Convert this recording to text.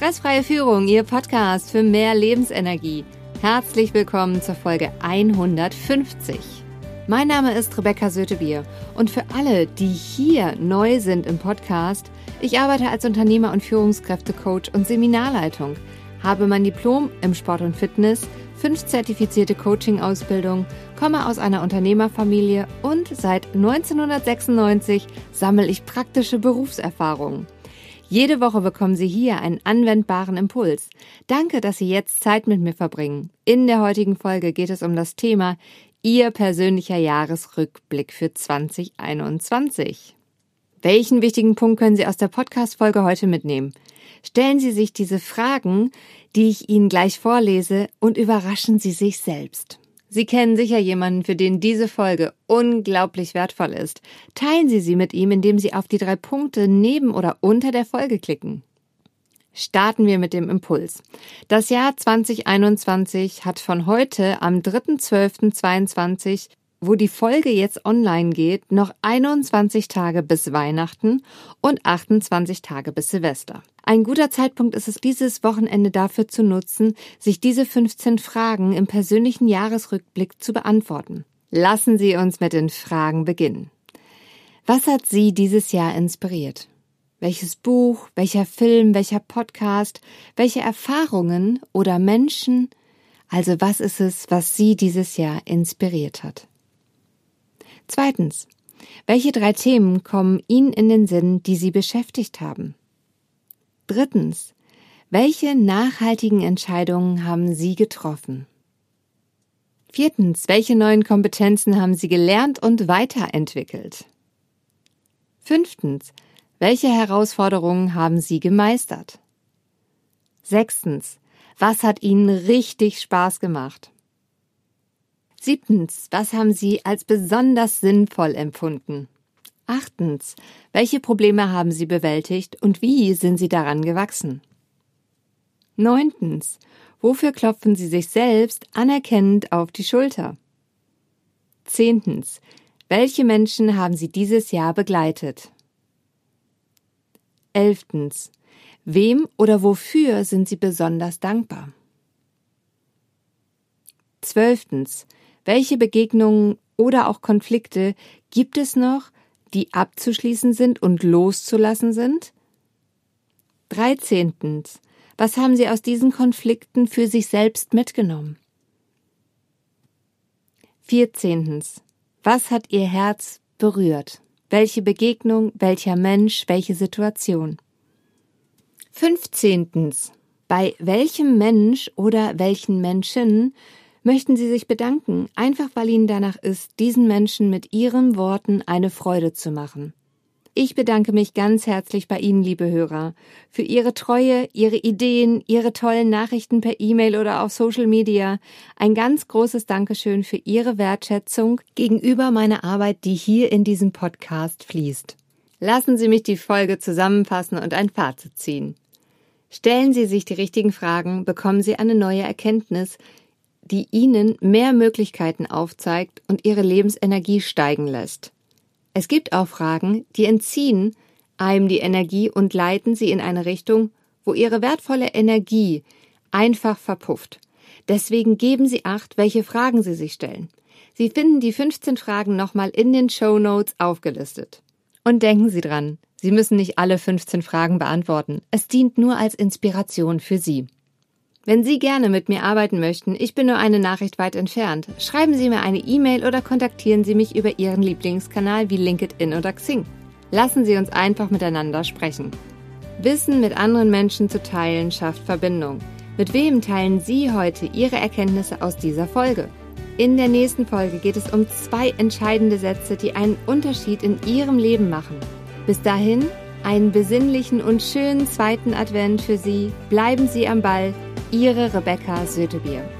Stressfreie Führung, Ihr Podcast für mehr Lebensenergie. Herzlich willkommen zur Folge 150. Mein Name ist Rebecca Sötebier und für alle, die hier neu sind im Podcast, ich arbeite als Unternehmer und Führungskräftecoach und Seminarleitung, habe mein Diplom im Sport und Fitness, fünf zertifizierte Coaching-Ausbildung, komme aus einer Unternehmerfamilie und seit 1996 sammle ich praktische Berufserfahrungen. Jede Woche bekommen Sie hier einen anwendbaren Impuls. Danke, dass Sie jetzt Zeit mit mir verbringen. In der heutigen Folge geht es um das Thema Ihr persönlicher Jahresrückblick für 2021. Welchen wichtigen Punkt können Sie aus der Podcast-Folge heute mitnehmen? Stellen Sie sich diese Fragen, die ich Ihnen gleich vorlese, und überraschen Sie sich selbst. Sie kennen sicher jemanden, für den diese Folge unglaublich wertvoll ist. Teilen Sie sie mit ihm, indem Sie auf die drei Punkte neben oder unter der Folge klicken. Starten wir mit dem Impuls. Das Jahr 2021 hat von heute am 3.12.22 wo die Folge jetzt online geht, noch 21 Tage bis Weihnachten und 28 Tage bis Silvester. Ein guter Zeitpunkt ist es, dieses Wochenende dafür zu nutzen, sich diese 15 Fragen im persönlichen Jahresrückblick zu beantworten. Lassen Sie uns mit den Fragen beginnen. Was hat Sie dieses Jahr inspiriert? Welches Buch, welcher Film, welcher Podcast, welche Erfahrungen oder Menschen, also was ist es, was Sie dieses Jahr inspiriert hat? Zweitens. Welche drei Themen kommen Ihnen in den Sinn, die Sie beschäftigt haben? Drittens. Welche nachhaltigen Entscheidungen haben Sie getroffen? Viertens. Welche neuen Kompetenzen haben Sie gelernt und weiterentwickelt? Fünftens. Welche Herausforderungen haben Sie gemeistert? Sechstens. Was hat Ihnen richtig Spaß gemacht? Siebtens, was haben Sie als besonders sinnvoll empfunden? Achtens, welche Probleme haben Sie bewältigt und wie sind Sie daran gewachsen? Neuntens, wofür klopfen Sie sich selbst anerkennend auf die Schulter? Zehntens, welche Menschen haben Sie dieses Jahr begleitet? Elftens, wem oder wofür sind Sie besonders dankbar? Zwölftens, welche Begegnungen oder auch Konflikte gibt es noch, die abzuschließen sind und loszulassen sind? Dreizehntens. Was haben Sie aus diesen Konflikten für sich selbst mitgenommen? Vierzehntens. Was hat Ihr Herz berührt? Welche Begegnung, welcher Mensch, welche Situation? Fünfzehntens. Bei welchem Mensch oder welchen Menschen möchten Sie sich bedanken, einfach weil Ihnen danach ist, diesen Menschen mit Ihren Worten eine Freude zu machen. Ich bedanke mich ganz herzlich bei Ihnen, liebe Hörer, für Ihre Treue, Ihre Ideen, Ihre tollen Nachrichten per E-Mail oder auf Social Media. Ein ganz großes Dankeschön für Ihre Wertschätzung gegenüber meiner Arbeit, die hier in diesem Podcast fließt. Lassen Sie mich die Folge zusammenfassen und ein Fazit ziehen. Stellen Sie sich die richtigen Fragen, bekommen Sie eine neue Erkenntnis, die ihnen mehr Möglichkeiten aufzeigt und ihre Lebensenergie steigen lässt. Es gibt auch Fragen, die entziehen einem die Energie und leiten sie in eine Richtung, wo ihre wertvolle Energie einfach verpufft. Deswegen geben Sie acht, welche Fragen Sie sich stellen. Sie finden die 15 Fragen nochmal in den Show Notes aufgelistet. Und denken Sie dran, Sie müssen nicht alle 15 Fragen beantworten. Es dient nur als Inspiration für Sie. Wenn Sie gerne mit mir arbeiten möchten, ich bin nur eine Nachricht weit entfernt, schreiben Sie mir eine E-Mail oder kontaktieren Sie mich über Ihren Lieblingskanal wie LinkedIn oder Xing. Lassen Sie uns einfach miteinander sprechen. Wissen mit anderen Menschen zu teilen schafft Verbindung. Mit wem teilen Sie heute Ihre Erkenntnisse aus dieser Folge? In der nächsten Folge geht es um zwei entscheidende Sätze, die einen Unterschied in Ihrem Leben machen. Bis dahin, einen besinnlichen und schönen zweiten Advent für Sie. Bleiben Sie am Ball Ihre Rebecca Sötebier.